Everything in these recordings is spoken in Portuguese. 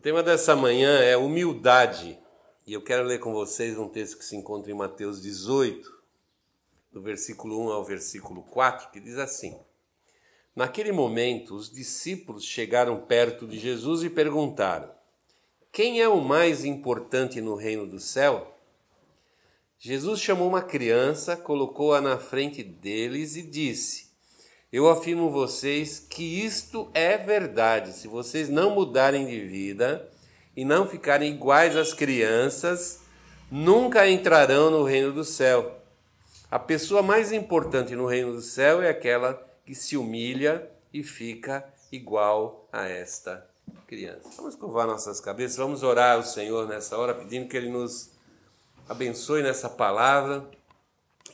tema dessa manhã é humildade. E eu quero ler com vocês um texto que se encontra em Mateus 18, do versículo 1 ao versículo 4, que diz assim: Naquele momento, os discípulos chegaram perto de Jesus e perguntaram: Quem é o mais importante no reino do céu? Jesus chamou uma criança, colocou-a na frente deles e disse: Eu afirmo vocês que isto é verdade. Se vocês não mudarem de vida e não ficarem iguais às crianças, nunca entrarão no reino do céu. A pessoa mais importante no reino do céu é aquela que se humilha e fica igual a esta criança. Vamos curvar nossas cabeças, vamos orar ao Senhor nessa hora, pedindo que Ele nos abençoe nessa palavra,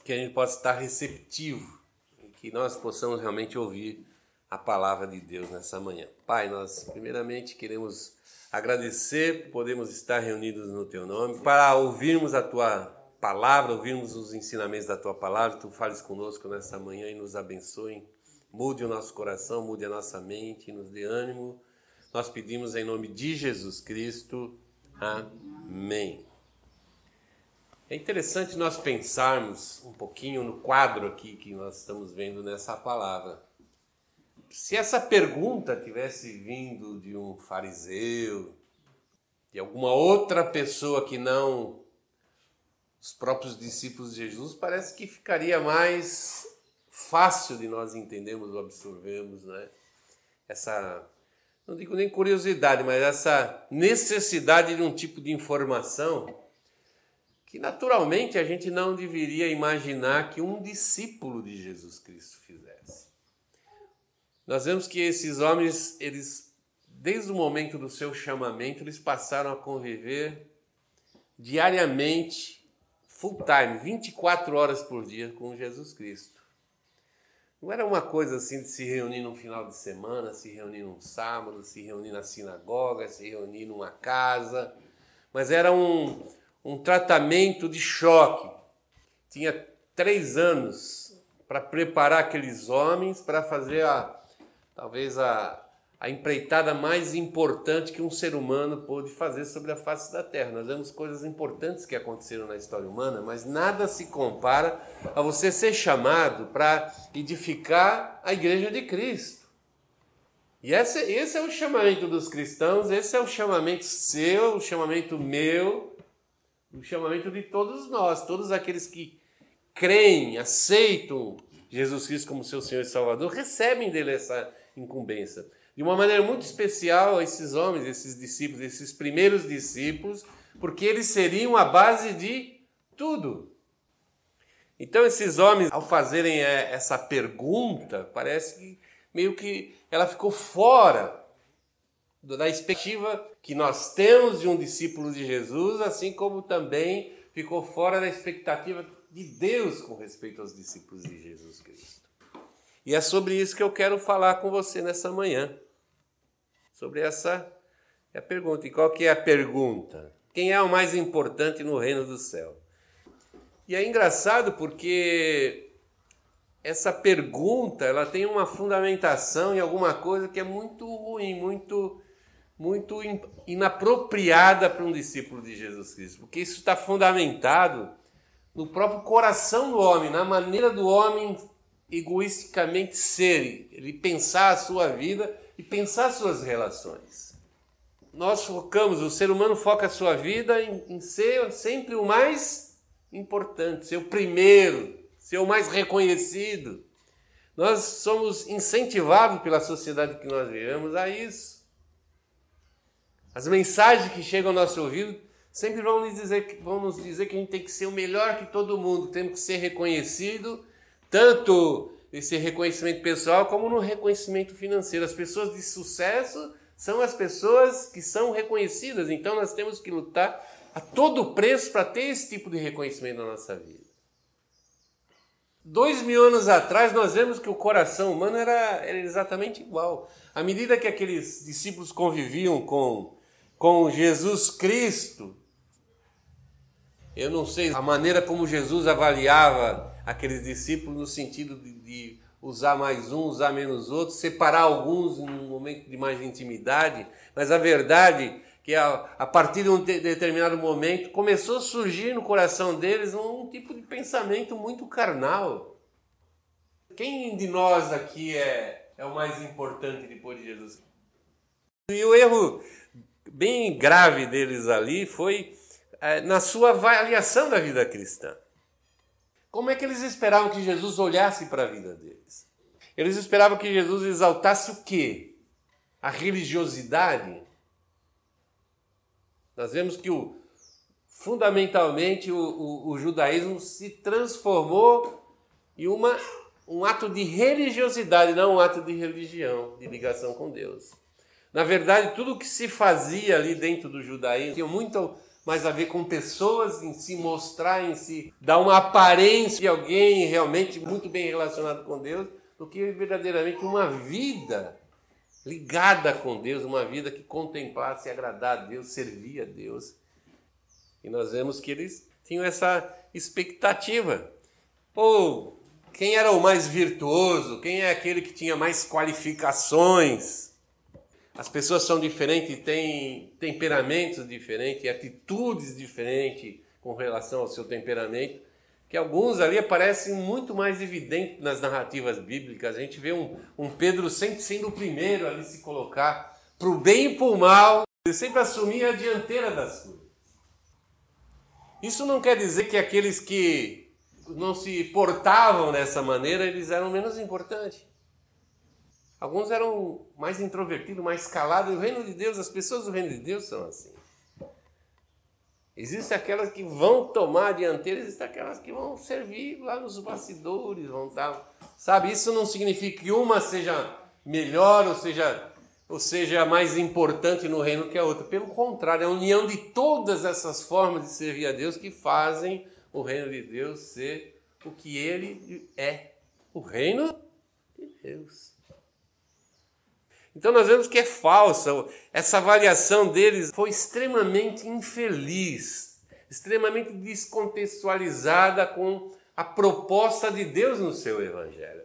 que a gente possa estar receptivo que nós possamos realmente ouvir a palavra de Deus nessa manhã. Pai, nós primeiramente queremos agradecer por podermos estar reunidos no Teu nome, para ouvirmos a Tua palavra, ouvirmos os ensinamentos da Tua palavra, Tu fales conosco nessa manhã e nos abençoe Mude o nosso coração, mude a nossa mente, nos dê ânimo. Nós pedimos em nome de Jesus Cristo. Amém. É interessante nós pensarmos um pouquinho no quadro aqui que nós estamos vendo nessa palavra. Se essa pergunta tivesse vindo de um fariseu, de alguma outra pessoa que não os próprios discípulos de Jesus, parece que ficaria mais fácil de nós entendermos ou absorvermos, né? Essa, não digo nem curiosidade, mas essa necessidade de um tipo de informação que naturalmente a gente não deveria imaginar que um discípulo de Jesus Cristo fizesse. Nós vemos que esses homens, eles desde o momento do seu chamamento, eles passaram a conviver diariamente, full time, 24 horas por dia com Jesus Cristo. Não era uma coisa assim de se reunir no final de semana, se reunir num sábado, se reunir na sinagoga, se reunir numa casa, mas era um, um tratamento de choque. Tinha três anos para preparar aqueles homens para fazer a, talvez a, a empreitada mais importante que um ser humano pôde fazer sobre a face da Terra. Nós vemos coisas importantes que aconteceram na história humana, mas nada se compara a você ser chamado para edificar a igreja de Cristo. E esse, esse é o chamamento dos cristãos, esse é o chamamento seu, o chamamento meu, o chamamento de todos nós, todos aqueles que creem, aceitam Jesus Cristo como seu Senhor e Salvador, recebem dele essa incumbência de uma maneira muito especial esses homens, esses discípulos, esses primeiros discípulos, porque eles seriam a base de tudo. Então, esses homens, ao fazerem é, essa pergunta, parece que meio que ela ficou fora da expectativa que nós temos de um discípulo de Jesus, assim como também ficou fora da expectativa de Deus com respeito aos discípulos de Jesus Cristo. E é sobre isso que eu quero falar com você nessa manhã sobre essa é a pergunta. E qual que é a pergunta? Quem é o mais importante no reino do céu? E é engraçado porque essa pergunta ela tem uma fundamentação em alguma coisa que é muito ruim, muito muito inapropriada para um discípulo de Jesus Cristo, porque isso está fundamentado no próprio coração do homem, na maneira do homem egoisticamente ser, ele pensar a sua vida e pensar suas relações. Nós focamos, o ser humano foca a sua vida em, em ser sempre o mais importante, ser o primeiro, ser o mais reconhecido. Nós somos incentivados pela sociedade que nós vivemos a isso. As mensagens que chegam ao nosso ouvido sempre vão nos dizer, vão nos dizer que a gente tem que ser o melhor que todo mundo, temos que ser reconhecido, tanto esse reconhecimento pessoal como no reconhecimento financeiro. As pessoas de sucesso são as pessoas que são reconhecidas, então nós temos que lutar a todo preço para ter esse tipo de reconhecimento na nossa vida. Dois mil anos atrás, nós vemos que o coração humano era, era exatamente igual. À medida que aqueles discípulos conviviam com, com Jesus Cristo, eu não sei a maneira como Jesus avaliava aqueles discípulos no sentido de, de usar mais um, usar menos outro, separar alguns num momento de mais intimidade, mas a verdade é que a, a partir de um de, determinado momento começou a surgir no coração deles um, um tipo de pensamento muito carnal. Quem de nós aqui é, é o mais importante depois de Jesus? E o erro bem grave deles ali foi é, na sua avaliação da vida cristã. Como é que eles esperavam que Jesus olhasse para a vida deles? Eles esperavam que Jesus exaltasse o quê? A religiosidade? Nós vemos que o, fundamentalmente o, o, o judaísmo se transformou em uma, um ato de religiosidade, não um ato de religião, de ligação com Deus. Na verdade, tudo que se fazia ali dentro do judaísmo tinha muito mais a ver com pessoas em se mostrar, em si, dar uma aparência de alguém realmente muito bem relacionado com Deus, do que verdadeiramente uma vida ligada com Deus, uma vida que contemplasse agradar a Deus, servir a Deus. E nós vemos que eles tinham essa expectativa. Ou quem era o mais virtuoso? Quem é aquele que tinha mais qualificações? As pessoas são diferentes, têm temperamentos diferentes, atitudes diferentes com relação ao seu temperamento, que alguns ali aparecem muito mais evidentes nas narrativas bíblicas. A gente vê um, um Pedro sempre sendo o primeiro ali se colocar para o bem e para o mal, ele sempre assumia a dianteira das coisas. Isso não quer dizer que aqueles que não se portavam dessa maneira, eles eram menos importantes. Alguns eram mais introvertidos, mais calados. E o reino de Deus, as pessoas do reino de Deus são assim. Existem aquelas que vão tomar a dianteira, existem aquelas que vão servir lá nos bastidores, vão estar. Sabe, isso não significa que uma seja melhor ou seja, ou seja mais importante no reino que a outra. Pelo contrário, é a união de todas essas formas de servir a Deus que fazem o reino de Deus ser o que ele é o reino de Deus. Então nós vemos que é falsa. Essa avaliação deles foi extremamente infeliz, extremamente descontextualizada com a proposta de Deus no seu evangelho.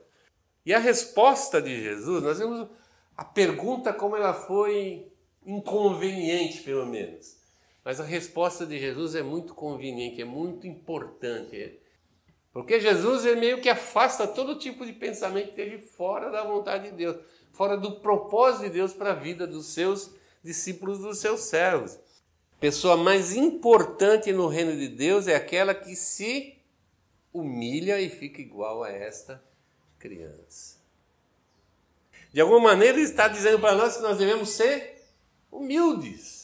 E a resposta de Jesus, nós vemos a pergunta como ela foi inconveniente, pelo menos. Mas a resposta de Jesus é muito conveniente, é muito importante. Porque Jesus é meio que afasta todo tipo de pensamento que esteja fora da vontade de Deus fora do propósito de Deus para a vida dos seus discípulos, dos seus servos. Pessoa mais importante no reino de Deus é aquela que se humilha e fica igual a esta criança. De alguma maneira, ele está dizendo para nós que nós devemos ser humildes.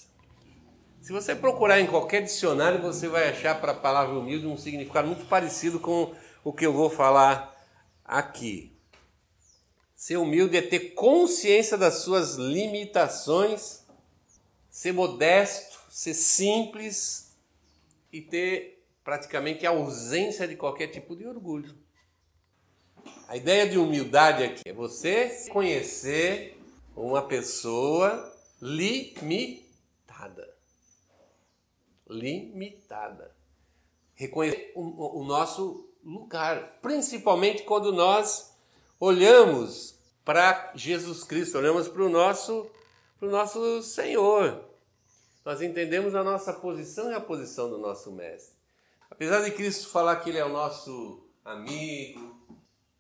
Se você procurar em qualquer dicionário, você vai achar para a palavra humilde um significado muito parecido com o que eu vou falar aqui. Ser humilde é ter consciência das suas limitações, ser modesto, ser simples e ter praticamente a ausência de qualquer tipo de orgulho. A ideia de humildade aqui é você conhecer uma pessoa limitada. Limitada. Reconhecer o, o nosso lugar, principalmente quando nós olhamos para Jesus Cristo, olhamos para o nosso, para o nosso Senhor. Nós entendemos a nossa posição e a posição do nosso Mestre. Apesar de Cristo falar que Ele é o nosso amigo,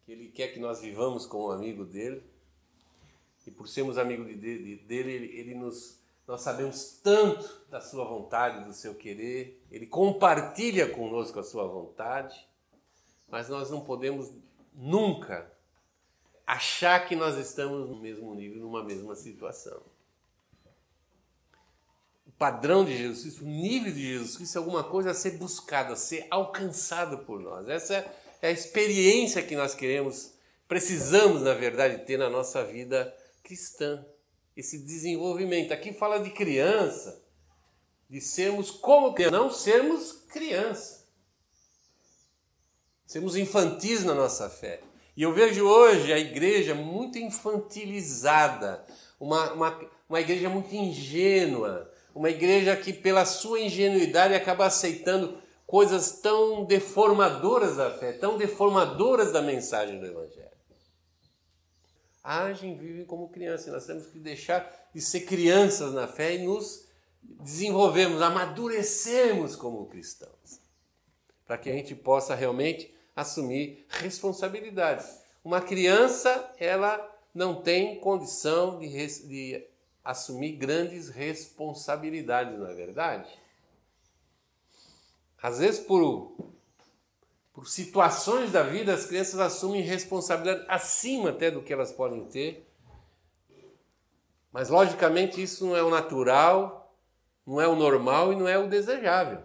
que Ele quer que nós vivamos como amigo dele, e por sermos amigos dele, dele ele, ele nos, nós sabemos tanto da Sua vontade, do seu querer, Ele compartilha conosco a Sua vontade, mas nós não podemos nunca achar que nós estamos no mesmo nível, numa mesma situação. O padrão de Jesus Cristo, o nível de Jesus Cristo é alguma coisa a ser buscada, a ser alcançada por nós. Essa é a experiência que nós queremos, precisamos, na verdade, ter na nossa vida cristã. Esse desenvolvimento. Aqui fala de criança, de sermos como criança, não sermos criança. Sermos infantis na nossa fé. E eu vejo hoje a igreja muito infantilizada, uma, uma, uma igreja muito ingênua, uma igreja que, pela sua ingenuidade, acaba aceitando coisas tão deformadoras da fé, tão deformadoras da mensagem do Evangelho. Agem, vivem como crianças, nós temos que deixar de ser crianças na fé e nos desenvolvermos, amadurecermos como cristãos, para que a gente possa realmente assumir responsabilidades. Uma criança, ela não tem condição de, de assumir grandes responsabilidades, não é verdade? Às vezes, por, por situações da vida, as crianças assumem responsabilidade acima até do que elas podem ter. Mas, logicamente, isso não é o natural, não é o normal e não é o desejável.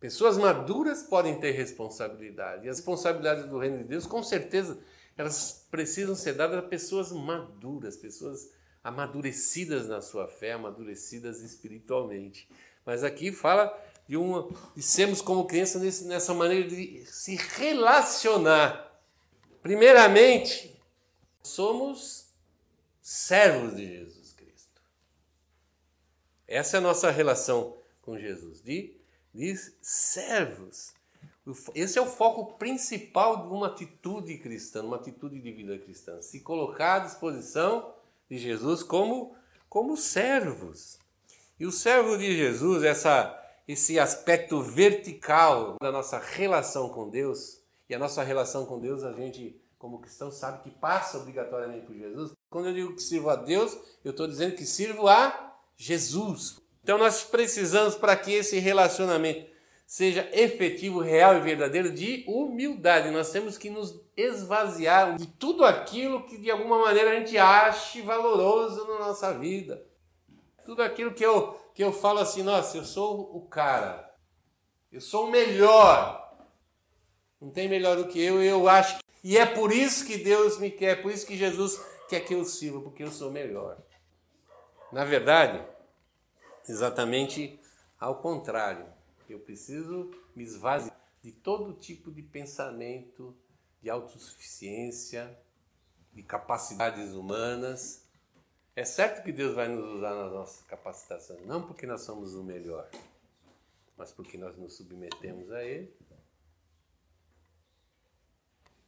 Pessoas maduras podem ter responsabilidade. E as responsabilidades do reino de Deus, com certeza, elas precisam ser dadas a pessoas maduras, pessoas amadurecidas na sua fé, amadurecidas espiritualmente. Mas aqui fala de, uma, de sermos como criança nesse, nessa maneira de se relacionar. Primeiramente, somos servos de Jesus Cristo. Essa é a nossa relação com Jesus, de, de servos. Esse é o foco principal de uma atitude cristã, uma atitude de vida cristã. Se colocar à disposição de Jesus como, como servos. E o servo de Jesus, essa, esse aspecto vertical da nossa relação com Deus, e a nossa relação com Deus, a gente, como cristão, sabe que passa obrigatoriamente por Jesus. Quando eu digo que sirvo a Deus, eu estou dizendo que sirvo a Jesus. Então nós precisamos, para que esse relacionamento seja efetivo, real e verdadeiro de humildade. Nós temos que nos esvaziar de tudo aquilo que de alguma maneira a gente ache valoroso na nossa vida. Tudo aquilo que eu, que eu falo assim, nossa, eu sou o cara, eu sou o melhor. Não tem melhor do que eu, eu acho. E é por isso que Deus me quer, por isso que Jesus quer que eu sirva, porque eu sou melhor. Na verdade, exatamente ao contrário. Eu preciso me esvaziar de todo tipo de pensamento de autossuficiência, de capacidades humanas. É certo que Deus vai nos usar nas nossas capacitações, não porque nós somos o melhor, mas porque nós nos submetemos a Ele.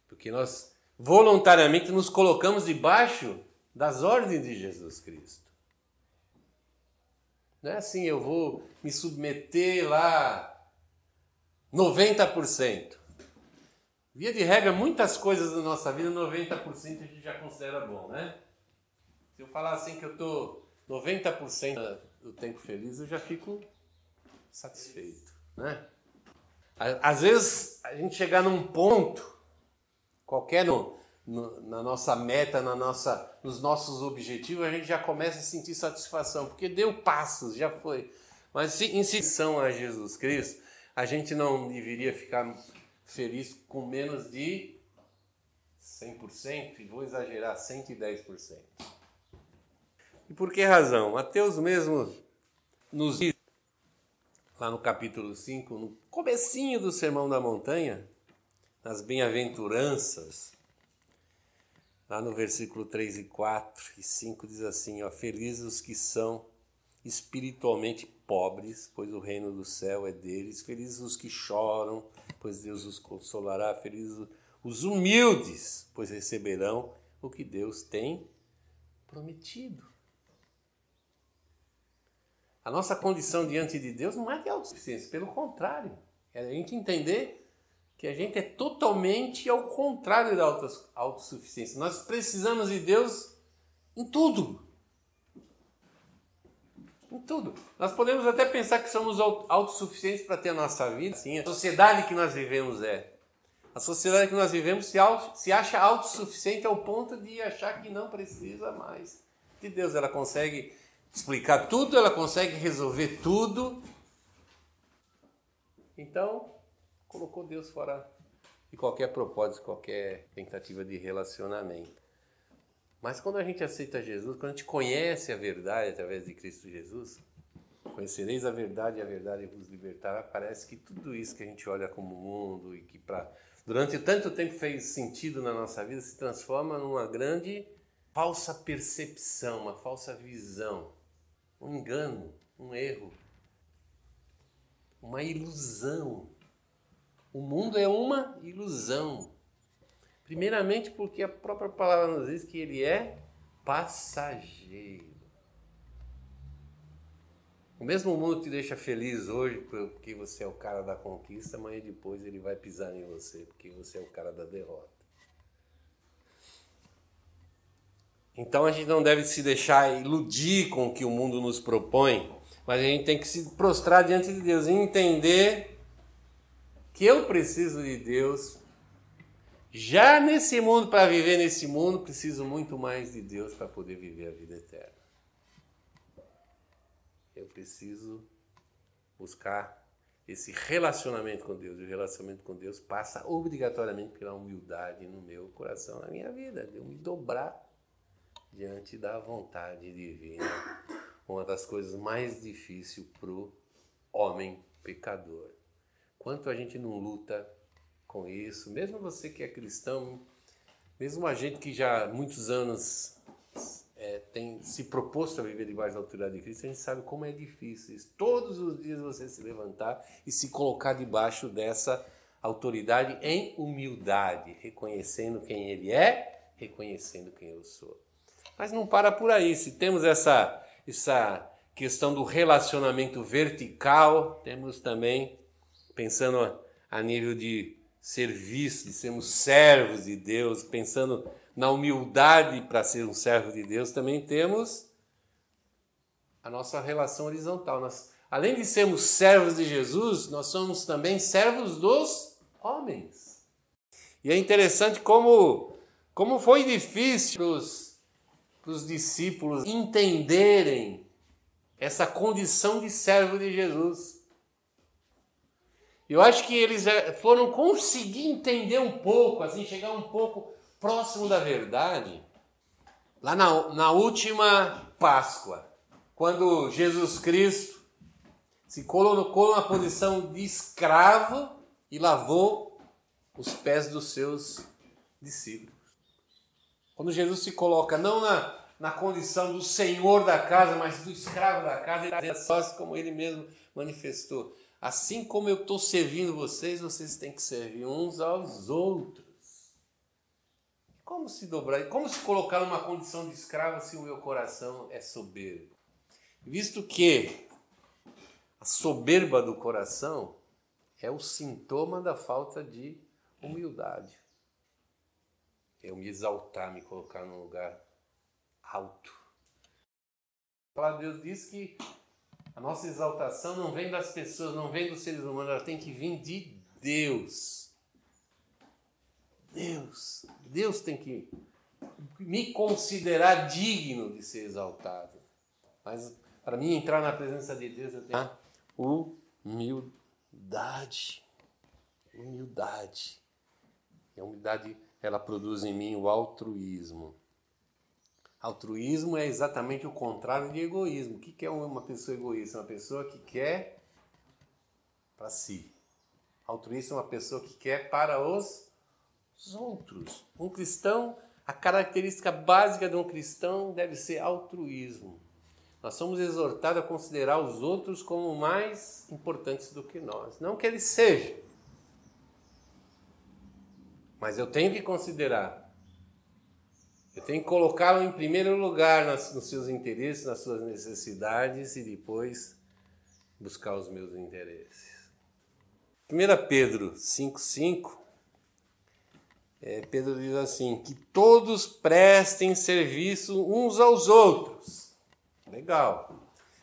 Porque nós voluntariamente nos colocamos debaixo das ordens de Jesus Cristo. Não é assim, eu vou me submeter lá 90%. Via de regra, muitas coisas da nossa vida, 90% a gente já considera bom, né? Se eu falar assim que eu estou 90% do tempo feliz, eu já fico satisfeito, né? Às vezes a gente chegar num ponto, qualquer no, no, na nossa meta, na nossa, nos nossos objetivos, a gente já começa a sentir satisfação, porque deu passos, já foi. Mas se, em situação a Jesus Cristo, a gente não deveria ficar feliz com menos de 100%, e vou exagerar, 110%. E por que razão? Mateus mesmo nos diz, lá no capítulo 5, no comecinho do Sermão da Montanha, nas bem-aventuranças, lá no versículo 3 e 4 e 5 diz assim, ó, felizes os que são espiritualmente pobres, pois o reino do céu é deles, felizes os que choram, pois Deus os consolará, felizes os humildes, pois receberão o que Deus tem prometido. A nossa condição diante de Deus não é de autossuficiência, pelo contrário, é a gente entender que a gente é totalmente ao contrário da autossuficiência. Nós precisamos de Deus em tudo. Em tudo. Nós podemos até pensar que somos autossuficientes para ter a nossa vida. Sim, a sociedade que nós vivemos é. A sociedade que nós vivemos se, auto, se acha autossuficiente ao ponto de achar que não precisa mais de Deus. Ela consegue explicar tudo, ela consegue resolver tudo. Então, colocou Deus fora de qualquer propósito, qualquer tentativa de relacionamento. Mas quando a gente aceita Jesus, quando a gente conhece a verdade através de Cristo Jesus, conhecereis a verdade e a verdade vos libertará, parece que tudo isso que a gente olha como mundo e que para durante tanto tempo fez sentido na nossa vida se transforma numa grande falsa percepção, uma falsa visão, um engano, um erro, uma ilusão o mundo é uma ilusão. Primeiramente, porque a própria palavra nos diz que ele é passageiro. O mesmo mundo te deixa feliz hoje porque você é o cara da conquista, amanhã depois ele vai pisar em você porque você é o cara da derrota. Então a gente não deve se deixar iludir com o que o mundo nos propõe, mas a gente tem que se prostrar diante de Deus e entender que eu preciso de Deus. Já nesse mundo, para viver nesse mundo, preciso muito mais de Deus para poder viver a vida eterna. Eu preciso buscar esse relacionamento com Deus. E o relacionamento com Deus passa obrigatoriamente pela humildade no meu coração, na minha vida, de eu me dobrar diante da vontade divina. Uma das coisas mais difíceis para o homem pecador. Quanto a gente não luta com isso, mesmo você que é cristão, mesmo a gente que já há muitos anos é, tem se proposto a viver debaixo da autoridade de Cristo, a gente sabe como é difícil isso. Todos os dias você se levantar e se colocar debaixo dessa autoridade em humildade, reconhecendo quem Ele é, reconhecendo quem eu sou. Mas não para por aí. Se temos essa, essa questão do relacionamento vertical, temos também, pensando a, nível de serviço, de sermos servos de Deus, pensando na humildade para ser um servo de Deus, também temos a nossa relação horizontal. Nós, além de sermos servos de Jesus, nós somos também servos dos homens. E é interessante como, como foi difícil para os discípulos entenderem essa condição de servo de Jesus. Eu acho que eles foram conseguir entender um pouco, assim, chegar um pouco próximo da verdade, lá na, na última Páscoa, quando Jesus Cristo se colocou numa posição de escravo e lavou os pés dos seus discípulos. Quando Jesus se coloca não na, na condição do senhor da casa, mas do escravo da casa, ele está só como ele mesmo manifestou. Assim como eu estou servindo vocês, vocês têm que servir uns aos outros. Como se dobrar, como se colocar numa condição de escravo se o meu coração é soberbo? Visto que a soberba do coração é o sintoma da falta de humildade. Eu me exaltar, me colocar num lugar alto. A palavra de Deus diz que a nossa exaltação não vem das pessoas, não vem dos seres humanos, ela tem que vir de Deus. Deus, Deus tem que me considerar digno de ser exaltado. Mas para mim entrar na presença de Deus eu tenho humildade. Humildade. E a humildade ela produz em mim o altruísmo. Altruísmo é exatamente o contrário de egoísmo. O que é uma pessoa egoísta? Uma pessoa que quer para si. Altruísta é uma pessoa que quer para os os outros. Um cristão, a característica básica de um cristão deve ser altruísmo. Nós somos exortados a considerar os outros como mais importantes do que nós. Não que eles sejam, mas eu tenho que considerar. Eu tenho que colocá-lo em primeiro lugar nos seus interesses, nas suas necessidades e depois buscar os meus interesses. 1 Pedro 5,5 é, Pedro diz assim: que todos prestem serviço uns aos outros. Legal.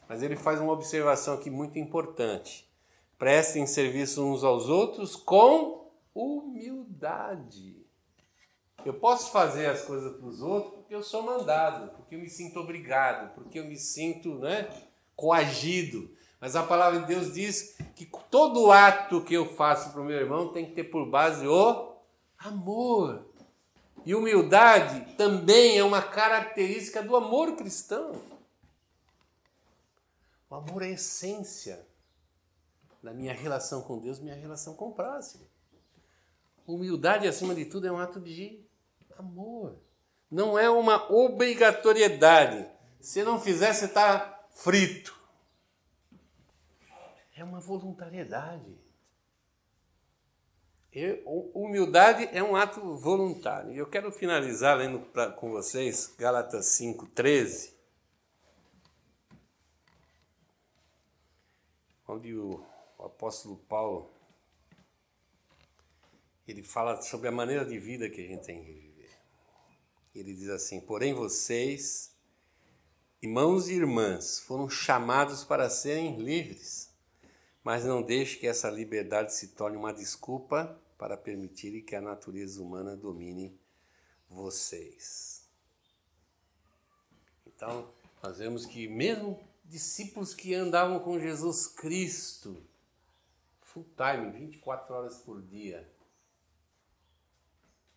Mas ele faz uma observação aqui muito importante. Prestem serviço uns aos outros com humildade. Eu posso fazer as coisas para os outros porque eu sou mandado, porque eu me sinto obrigado, porque eu me sinto né, coagido. Mas a palavra de Deus diz que todo ato que eu faço para o meu irmão tem que ter por base o amor. E humildade também é uma característica do amor cristão. O amor é a essência da minha relação com Deus, minha relação com o próximo. Humildade, acima de tudo, é um ato de amor. Não é uma obrigatoriedade. Se não fizer, você está frito. É uma voluntariedade. Humildade é um ato voluntário. Eu quero finalizar lendo pra, com vocês Gálatas 5,13. onde o, o apóstolo Paulo ele fala sobre a maneira de vida que a gente tem que viver. Ele diz assim: Porém, vocês, irmãos e irmãs, foram chamados para serem livres, mas não deixe que essa liberdade se torne uma desculpa para permitir que a natureza humana domine vocês. Então, nós vemos que mesmo discípulos que andavam com Jesus Cristo, full time, 24 horas por dia,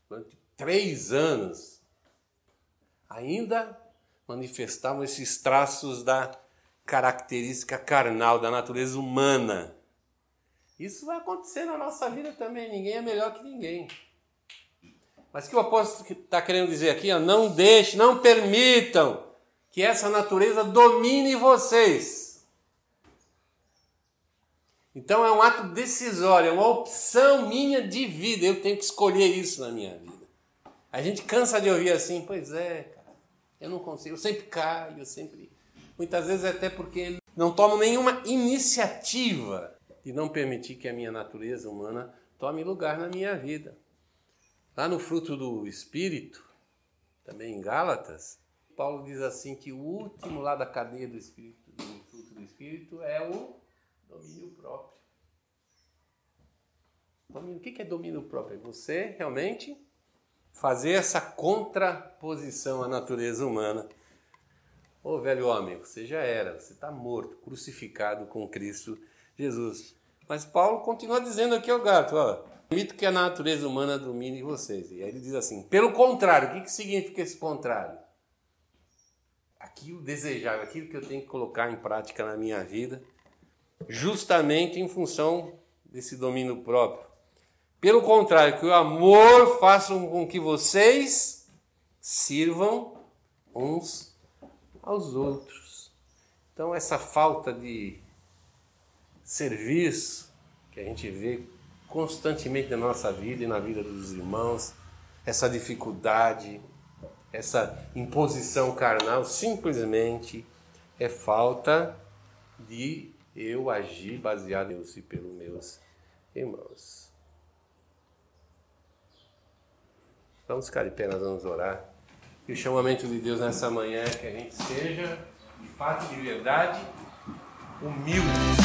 durante três anos, ainda manifestavam esses traços da característica carnal, da natureza humana. Isso vai acontecer na nossa vida também, ninguém é melhor que ninguém. Mas o que o apóstolo está querendo dizer aqui? Ó, não deixe, não permitam que essa natureza domine vocês. Então é um ato decisório, é uma opção minha de vida. Eu tenho que escolher isso na minha vida. A gente cansa de ouvir assim, pois é, cara, eu não consigo, eu sempre caio, eu sempre. Muitas vezes até porque não tomo nenhuma iniciativa de não permitir que a minha natureza humana tome lugar na minha vida. Lá no fruto do Espírito, também em Gálatas, Paulo diz assim que o último lá da cadeia do Espírito, do fruto do Espírito, é o domínio próprio. Domínio, o que é domínio próprio? É você realmente fazer essa contraposição à natureza humana. Ô velho homem, você já era, você está morto, crucificado com Cristo Jesus. Mas Paulo continua dizendo aqui ao gato, ó, permito que a natureza humana domine vocês. E aí ele diz assim, pelo contrário, o que, que significa esse contrário? Aquilo desejável, aquilo que eu tenho que colocar em prática na minha vida, justamente em função desse domínio próprio. Pelo contrário, que o amor faça com que vocês sirvam uns aos outros. Então, essa falta de serviço que a gente vê constantemente na nossa vida e na vida dos irmãos, essa dificuldade, essa imposição carnal, simplesmente é falta de eu agir baseado em e pelos meus irmãos. Vamos ficar de pé, nós vamos orar. E o chamamento de Deus nessa manhã é que a gente seja, de fato, de verdade, humilde.